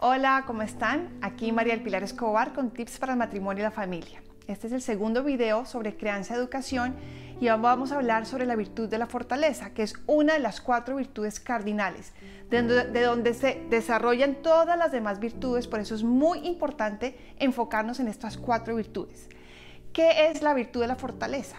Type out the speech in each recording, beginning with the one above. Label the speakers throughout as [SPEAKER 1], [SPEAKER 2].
[SPEAKER 1] Hola, ¿cómo están? Aquí María El Pilar Escobar con tips para el matrimonio y la familia. Este es el segundo video sobre crianza y educación y vamos a hablar sobre la virtud de la fortaleza, que es una de las cuatro virtudes cardinales, de donde, de donde se desarrollan todas las demás virtudes, por eso es muy importante enfocarnos en estas cuatro virtudes. ¿Qué es la virtud de la fortaleza?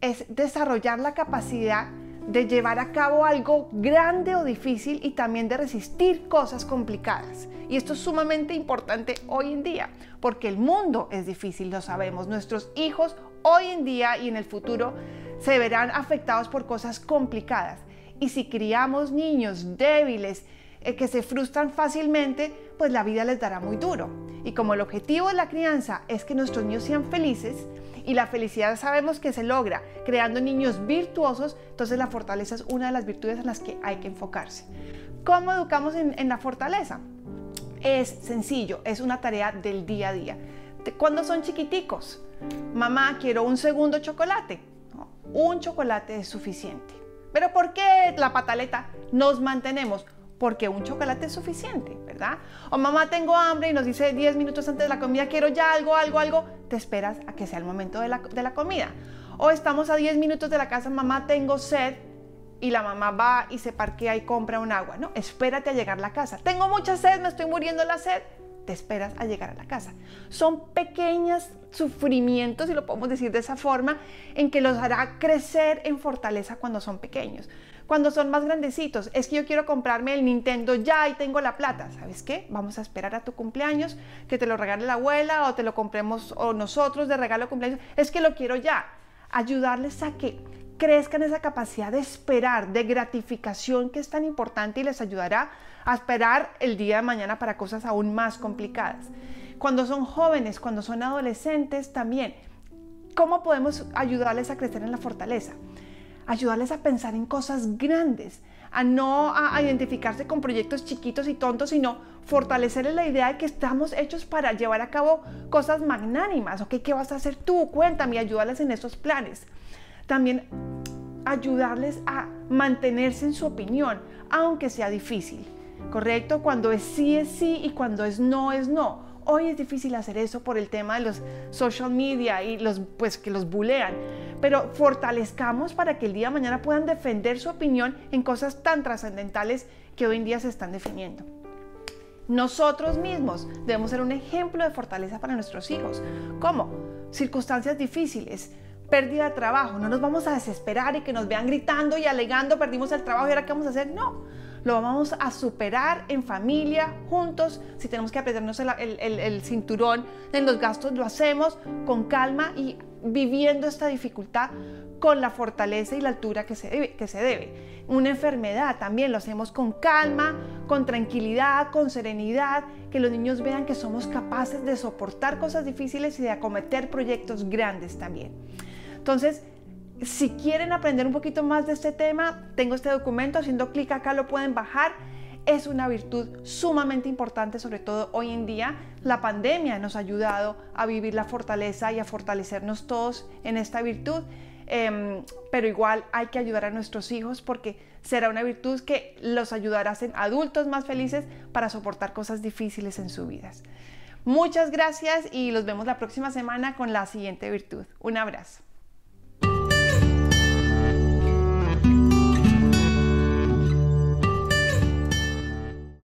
[SPEAKER 1] Es desarrollar la capacidad de llevar a cabo algo grande o difícil y también de resistir cosas complicadas. Y esto es sumamente importante hoy en día, porque el mundo es difícil, lo sabemos. Nuestros hijos hoy en día y en el futuro se verán afectados por cosas complicadas. Y si criamos niños débiles, eh, que se frustran fácilmente, pues la vida les dará muy duro. Y como el objetivo de la crianza es que nuestros niños sean felices, y la felicidad sabemos que se logra creando niños virtuosos, entonces la fortaleza es una de las virtudes en las que hay que enfocarse. ¿Cómo educamos en, la fortaleza? Es sencillo, es una tarea del día a día. Cuando son chiquiticos, mamá, quiero un segundo chocolate. un chocolate es suficiente. Pero ¿por qué la pataleta? Nos mantenemos porque un chocolate es suficiente, ¿verdad? O mamá, tengo hambre y nos dice 10 minutos antes de la comida, quiero ya algo, algo, algo, te esperas a que sea el momento de la, de la comida. O estamos a 10 minutos de la casa, mamá, tengo sed, y la mamá va y se parquea y compra un agua, ¿no? Espérate a llegar a la casa. Tengo mucha sed, me estoy muriendo la sed. Te esperas a llegar a la casa. Son pequeños sufrimientos, si lo podemos decir de esa forma, en que los hará crecer en fortaleza cuando son pequeños cuando son más grandecitos, es que yo quiero comprarme el Nintendo ya y tengo la plata. ¿Sabes qué? Vamos a esperar a tu cumpleaños, que te lo regale la abuela o te lo compremos o nosotros de regalo cumpleaños. Es que lo quiero ya. Ayudarles a que crezcan esa capacidad de esperar, de gratificación que es tan importante y les ayudará a esperar el día de mañana para cosas aún más complicadas. Cuando son jóvenes, cuando son adolescentes también, ¿cómo podemos ayudarles a crecer en la fortaleza? Ayudarles a pensar en cosas grandes, a no a, identificarse con proyectos chiquitos y tontos, sino fortalecerles la idea de que estamos hechos para llevar a cabo cosas magnánimas. ¿Ok? ¿Qué vas a hacer tú? Cuéntame, ayudarles en esos planes. También ayudarles a mantenerse en su opinión, aunque sea difícil. ¿Correcto? Cuando es sí es sí y cuando es no es no. Hoy es difícil hacer eso por el tema de los social media y los pues que los bulean pero fortalezcamos para que el día de mañana puedan defender su opinión en cosas tan trascendentales que hoy en día se están definiendo. Nosotros mismos debemos ser un ejemplo de fortaleza para nuestros hijos. ¿Cómo? Circunstancias difíciles, pérdida de trabajo. No nos vamos a desesperar y que nos vean gritando y alegando, perdimos el trabajo y ahora qué vamos a hacer. No, lo vamos a superar en familia, juntos. Si tenemos que apretarnos el, el cinturón en los gastos, lo hacemos con calma y viviendo esta dificultad con la fortaleza y la altura que se, debe, que se debe. Una enfermedad también lo hacemos con calma, con tranquilidad, con serenidad, que los niños vean que somos capaces de soportar cosas difíciles y de acometer proyectos grandes también. Entonces, si quieren aprender un poquito más de este tema, tengo este documento, haciendo clic acá lo pueden bajar es una virtud sumamente importante, sobre todo hoy en día. La pandemia nos ha ayudado a vivir la fortaleza y a fortalecernos todos en esta virtud. Em, pero igual hay que ayudar a nuestros hijos porque será una virtud que los ayudará a ser adultos más felices para soportar cosas difíciles en sus vidas. Muchas gracias y los vemos la próxima semana con la siguiente virtud. Un abrazo.